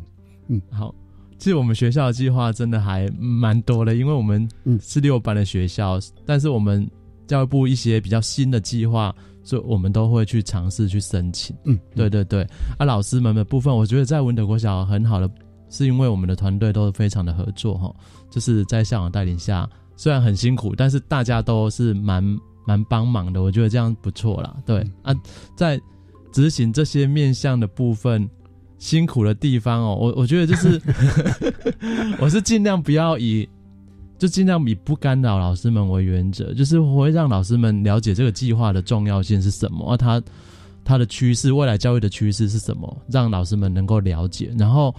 嗯，好，其实我们学校的计划真的还蛮多的，因为我们是六班的学校，但是我们教育部一些比较新的计划。所以我们都会去尝试去申请，嗯，对对对。啊，老师们的部分，我觉得在文德国小很好的，是因为我们的团队都非常的合作哈，就是在校长带领下，虽然很辛苦，但是大家都是蛮蛮帮忙的，我觉得这样不错啦。对啊，在执行这些面向的部分，辛苦的地方哦，我我觉得就是，[laughs] 我是尽量不要以。就尽量以不干扰老师们为原则，就是我会让老师们了解这个计划的重要性是什么，而它它的趋势，未来教育的趋势是什么，让老师们能够了解。然后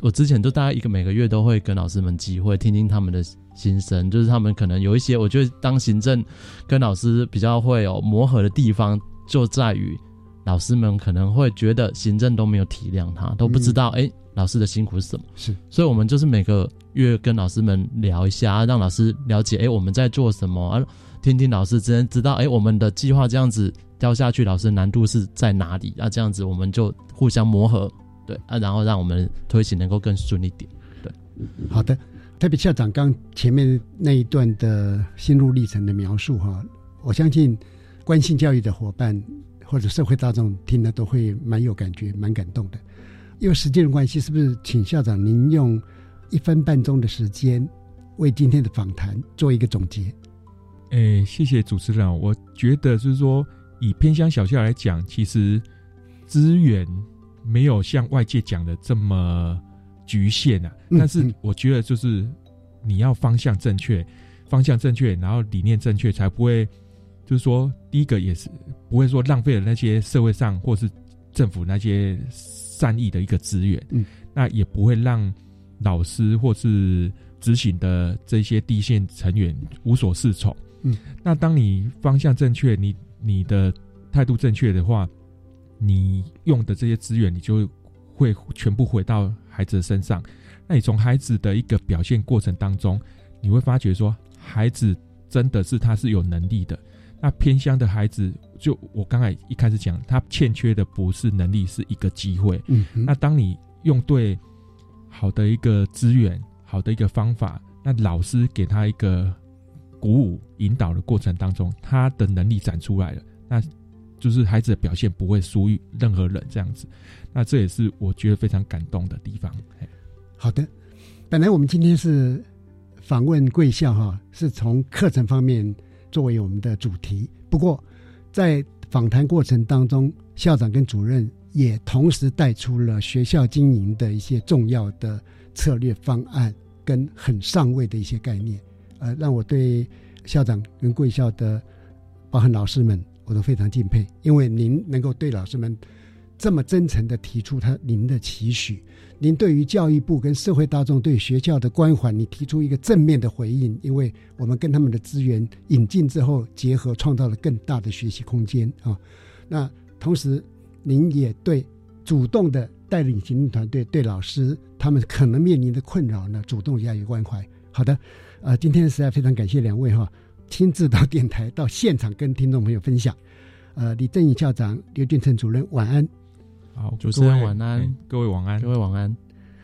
我之前都大概一个每个月都会跟老师们机会听听他们的心声，就是他们可能有一些，我觉得当行政跟老师比较会有磨合的地方，就在于老师们可能会觉得行政都没有体谅他，都不知道哎。老师的辛苦是什么？是，所以我们就是每个月跟老师们聊一下，让老师了解，哎，我们在做什么啊？听听老师，之间知道，哎，我们的计划这样子掉下去，老师难度是在哪里？啊，这样子我们就互相磨合，对啊，然后让我们推行能够更顺利点。对，好的。特别校长刚前面那一段的心路历程的描述哈，我相信关心教育的伙伴或者社会大众听了都会蛮有感觉，蛮感动的。因为时间的关系，是不是请校长您用一分半钟的时间为今天的访谈做一个总结？诶，谢谢主持人。我觉得就是说，以偏乡小校来讲，其实资源没有像外界讲的这么局限啊。但是我觉得，就是你要方向正确，方向正确，然后理念正确，才不会就是说，第一个也是不会说浪费了那些社会上或是政府那些。善意的一个资源，嗯，那也不会让老师或是执行的这些地线成员无所适从，嗯，那当你方向正确，你你的态度正确的话，你用的这些资源，你就会全部回到孩子的身上。那你从孩子的一个表现过程当中，你会发觉说，孩子真的是他是有能力的。那偏乡的孩子，就我刚才一开始讲，他欠缺的不是能力，是一个机会。嗯，那当你用对好的一个资源、好的一个方法，那老师给他一个鼓舞、引导的过程当中，他的能力展出来了，那就是孩子的表现不会输于任何人。这样子，那这也是我觉得非常感动的地方。好的，本来我们今天是访问贵校哈，是从课程方面。作为我们的主题，不过在访谈过程当中，校长跟主任也同时带出了学校经营的一些重要的策略方案跟很上位的一些概念，呃，让我对校长跟贵校的包含老师们，我都非常敬佩，因为您能够对老师们这么真诚的提出他您的期许。您对于教育部跟社会大众对学校的关怀，你提出一个正面的回应，因为我们跟他们的资源引进之后结合，创造了更大的学习空间啊。那同时，您也对主动的带领行政团队、对老师他们可能面临的困扰呢，主动加以关怀。好的，呃，今天实在非常感谢两位哈，亲自到电台到现场跟听众朋友分享。呃，李正义校长、刘俊成主任，晚安。好，主持人晚安，各位晚安，各位晚安。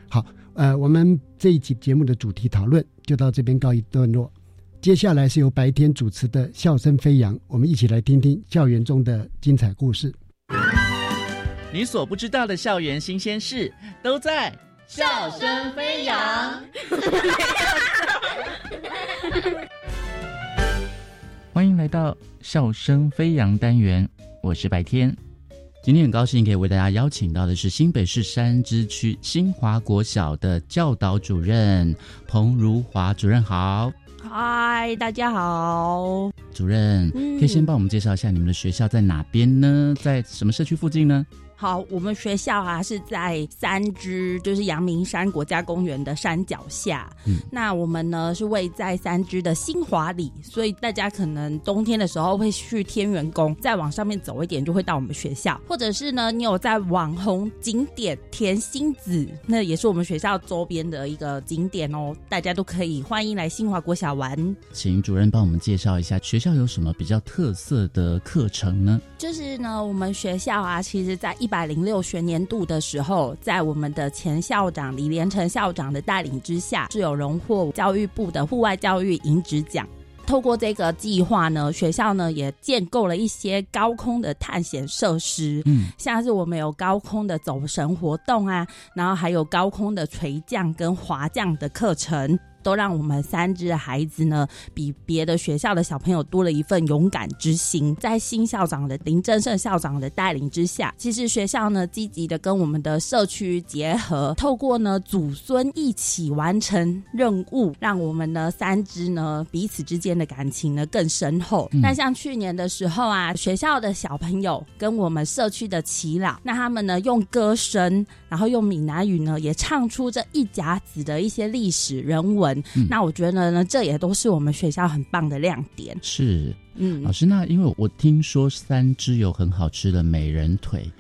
好，呃，我们这一期节目的主题讨论就到这边告一段落。接下来是由白天主持的《笑声飞扬》，我们一起来听听校园中的精彩故事。你所不知道的校园新鲜事，都在《笑声飞扬》。[laughs] 欢迎来到《笑声飞扬》单元，我是白天。今天很高兴可以为大家邀请到的是新北市山之区新华国小的教导主任彭如华主任，好，嗨，大家好，主任可以先帮我们介绍一下你们的学校在哪边呢？在什么社区附近呢？好，我们学校啊是在三支，就是阳明山国家公园的山脚下。嗯，那我们呢是位在三支的新华里，所以大家可能冬天的时候会去天元宫，再往上面走一点就会到我们学校，或者是呢你有在网红景点甜心子，那也是我们学校周边的一个景点哦，大家都可以欢迎来新华国小玩。请主任帮我们介绍一下学校有什么比较特色的课程呢？就是呢，我们学校啊，其实在一百零六学年度的时候，在我们的前校长李连成校长的带领之下，是有荣获教育部的户外教育银质奖。透过这个计划呢，学校呢也建构了一些高空的探险设施，嗯，像是我们有高空的走神活动啊，然后还有高空的垂降跟滑降的课程。都让我们三支的孩子呢，比别的学校的小朋友多了一份勇敢之心。在新校长的林正胜校长的带领之下，其实学校呢积极的跟我们的社区结合，透过呢祖孙一起完成任务，让我们呢三只呢彼此之间的感情呢更深厚。那像去年的时候啊，学校的小朋友跟我们社区的耆老，那他们呢用歌声，然后用闽南语呢也唱出这一甲子的一些历史人文。那我觉得呢，这也都是我们学校很棒的亮点。是，嗯，老师，那因为我听说三只有很好吃的美人腿。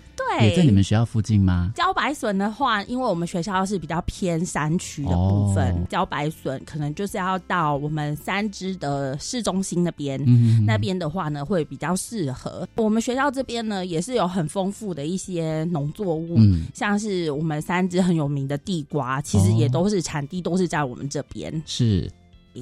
也在你们学校附近吗？茭白笋的话，因为我们学校是比较偏山区的部分，茭白笋可能就是要到我们三支的市中心那边，那边的话呢会比较适合。我们学校这边呢也是有很丰富的一些农作物，像是我们三支很有名的地瓜，其实也都是产地都是在我们这边。是。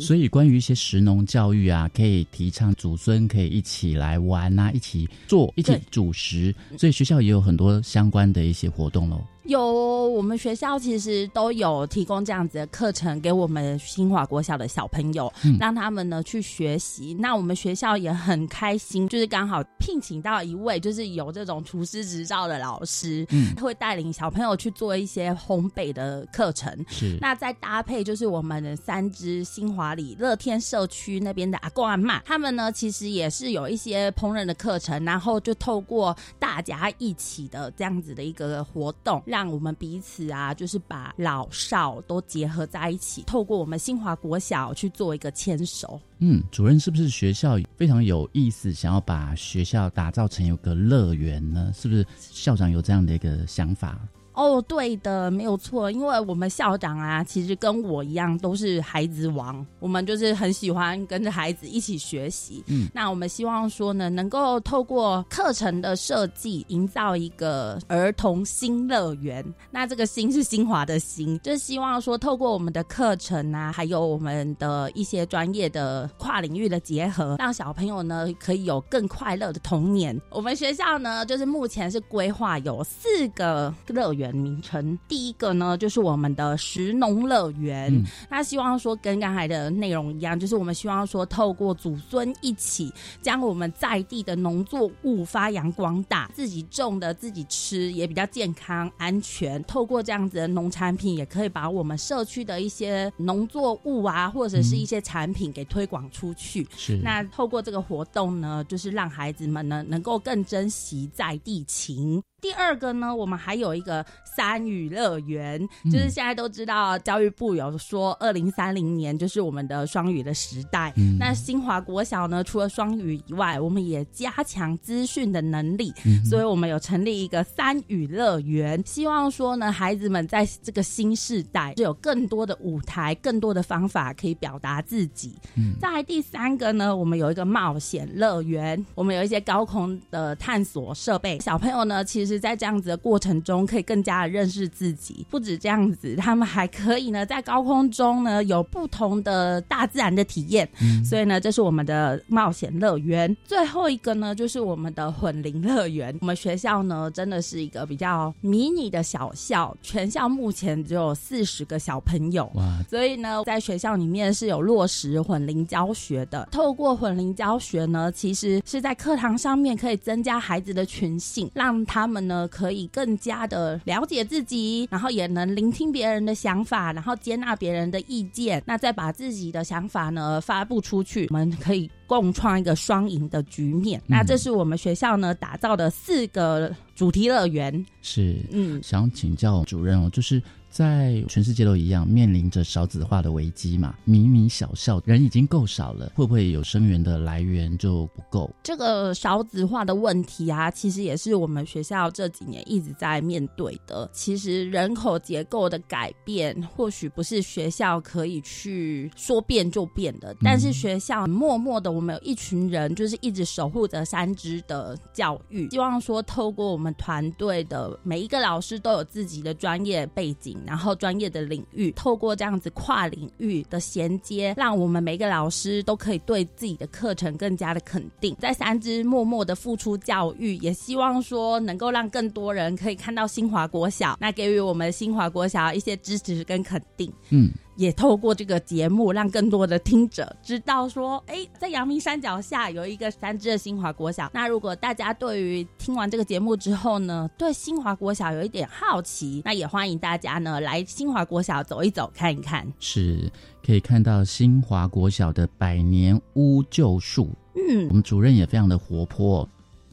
所以，关于一些食农教育啊，可以提倡祖孙可以一起来玩啊，一起做，一起煮食。所以学校也有很多相关的一些活动喽。有，我们学校其实都有提供这样子的课程给我们新华国小的小朋友，让他们呢去学习。那我们学校也很开心，就是刚好聘请到一位就是有这种厨师执照的老师，嗯，会带领小朋友去做一些烘焙的课程。是，那再搭配就是我们的三支新华里乐天社区那边的阿公阿妈，他们呢其实也是有一些烹饪的课程，然后就透过大家一起的这样子的一个活动。让我们彼此啊，就是把老少都结合在一起，透过我们新华国小去做一个牵手。嗯，主任是不是学校非常有意思，想要把学校打造成有个乐园呢？是不是校长有这样的一个想法？哦，对的，没有错，因为我们校长啊，其实跟我一样都是孩子王，我们就是很喜欢跟着孩子一起学习。嗯，那我们希望说呢，能够透过课程的设计，营造一个儿童新乐园。那这个“新”是新华的“新”，就是希望说，透过我们的课程啊，还有我们的一些专业的跨领域的结合，让小朋友呢可以有更快乐的童年。我们学校呢，就是目前是规划有四个乐园。园名称第一个呢，就是我们的食农乐园。那希望说跟刚才的内容一样，就是我们希望说透过祖孙一起，将我们在地的农作物发扬光大，自己种的自己吃也比较健康安全。透过这样子的农产品，也可以把我们社区的一些农作物啊，或者是一些产品给推广出去。是那透过这个活动呢，就是让孩子们呢能够更珍惜在地情。第二个呢，我们还有一个三语乐园，就是现在都知道教育部有说，二零三零年就是我们的双语的时代。那新华国小呢，除了双语以外，我们也加强资讯的能力，所以我们有成立一个三语乐园，希望说呢，孩子们在这个新时代就有更多的舞台，更多的方法可以表达自己。在第三个呢，我们有一个冒险乐园，我们有一些高空的探索设备，小朋友呢，其实。在这样子的过程中，可以更加的认识自己。不止这样子，他们还可以呢，在高空中呢，有不同的大自然的体验。所以呢，这是我们的冒险乐园。最后一个呢，就是我们的混龄乐园。我们学校呢，真的是一个比较迷你的小校，全校目前只有四十个小朋友。哇！所以呢，在学校里面是有落实混龄教学的。透过混龄教学呢，其实是在课堂上面可以增加孩子的群性，让他们。们呢可以更加的了解自己，然后也能聆听别人的想法，然后接纳别人的意见，那再把自己的想法呢发布出去，我们可以共创一个双赢的局面。那这是我们学校呢打造的四个主题乐园。是，嗯，想请教主任哦，就是。在全世界都一样面临着少子化的危机嘛，迷你小校人已经够少了，会不会有生源的来源就不够？这个少子化的问题啊，其实也是我们学校这几年一直在面对的。其实人口结构的改变，或许不是学校可以去说变就变的，但是学校默默的，我们有一群人就是一直守护着三支的教育，希望说透过我们团队的每一个老师都有自己的专业背景。然后专业的领域，透过这样子跨领域的衔接，让我们每个老师都可以对自己的课程更加的肯定。在三支默默的付出教育，也希望说能够让更多人可以看到新华国小，那给予我们新华国小一些支持跟肯定。嗯。也透过这个节目，让更多的听者知道说，哎，在阳明山脚下有一个三支的新华国小。那如果大家对于听完这个节目之后呢，对新华国小有一点好奇，那也欢迎大家呢来新华国小走一走，看一看。是可以看到新华国小的百年乌桕树。嗯，我们主任也非常的活泼。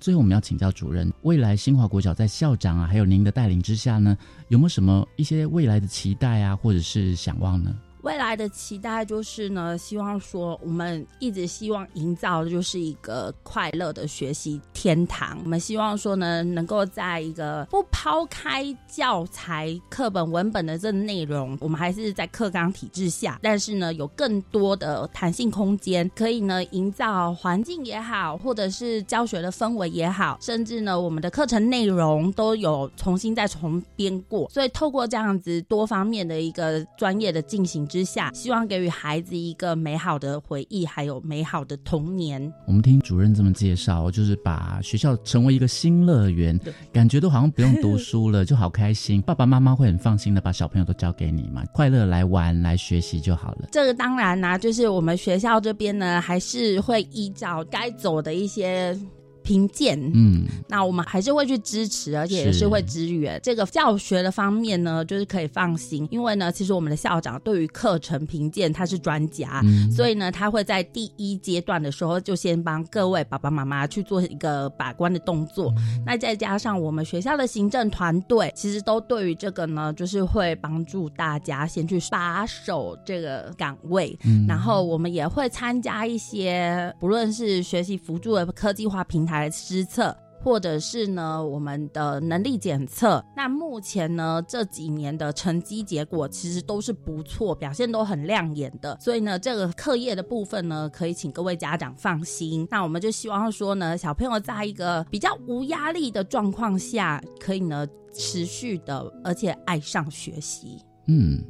最后，我们要请教主任，未来新华国小在校长啊，还有您的带领之下呢，有没有什么一些未来的期待啊，或者是想望呢？未来的期待就是呢，希望说我们一直希望营造的就是一个快乐的学习天堂。我们希望说呢，能够在一个不抛开教材课本文本的这内容，我们还是在课纲体制下，但是呢，有更多的弹性空间，可以呢营造环境也好，或者是教学的氛围也好，甚至呢我们的课程内容都有重新再重编过。所以透过这样子多方面的一个专业的进行。之下，希望给予孩子一个美好的回忆，还有美好的童年。我们听主任这么介绍，就是把学校成为一个新乐园，感觉都好像不用读书了，就好开心。[laughs] 爸爸妈妈会很放心的把小朋友都交给你嘛，快乐来玩来学习就好了。这个当然啦，就是我们学校这边呢，还是会依照该走的一些。评鉴，嗯，那我们还是会去支持，而且也是会支援这个教学的方面呢，就是可以放心，因为呢，其实我们的校长对于课程评鉴他是专家，所以呢，他会在第一阶段的时候就先帮各位爸爸妈妈去做一个把关的动作，那再加上我们学校的行政团队，其实都对于这个呢，就是会帮助大家先去把守这个岗位，然后我们也会参加一些不论是学习辅助的科技化平台。来施测，或者是呢我们的能力检测。那目前呢这几年的成绩结果其实都是不错，表现都很亮眼的。所以呢这个课业的部分呢，可以请各位家长放心。那我们就希望说呢，小朋友在一个比较无压力的状况下，可以呢持续的，而且爱上学习。嗯，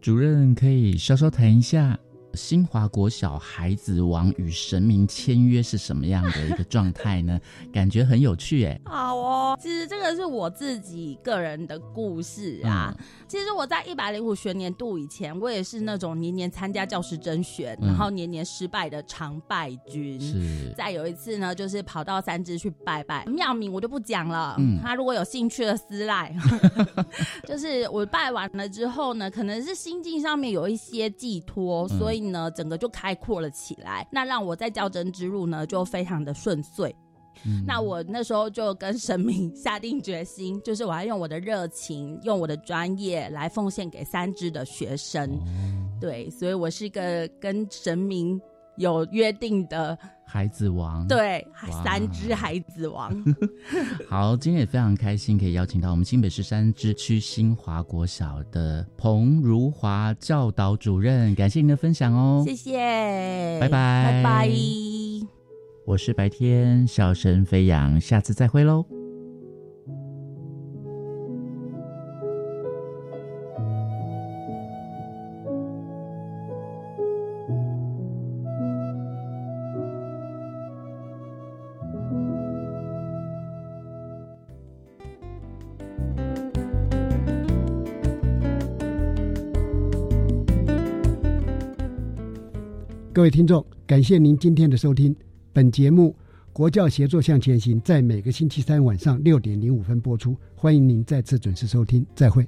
主任可以稍稍谈一下。新华国小孩子王与神明签约是什么样的一个状态呢？[laughs] 感觉很有趣哎。好哦，其实这个是我自己个人的故事啊。其实我在一百零五学年度以前，我也是那种年年参加教师甄选，然后年年失败的常败军。是。再有一次呢，就是跑到三支去拜拜庙名，我就不讲了。嗯。他如果有兴趣的私赖，[laughs] 就是我拜完了之后呢，可能是心境上面有一些寄托，所以。呢，整个就开阔了起来，那让我在教甄之路呢就非常的顺遂。那我那时候就跟神明 [laughs] 下定决心，就是我要用我的热情，用我的专业来奉献给三支的学生。对，所以我是一个跟神明。有约定的孩子王，对，三只孩子王。[laughs] 好，今天也非常开心，可以邀请到我们新北市三支区新华国小的彭如华教导主任，感谢您的分享哦，谢谢，拜拜，拜拜。我是白天笑声飞扬，下次再会喽。各位听众，感谢您今天的收听。本节目国教协作向前行，在每个星期三晚上六点零五分播出，欢迎您再次准时收听，再会。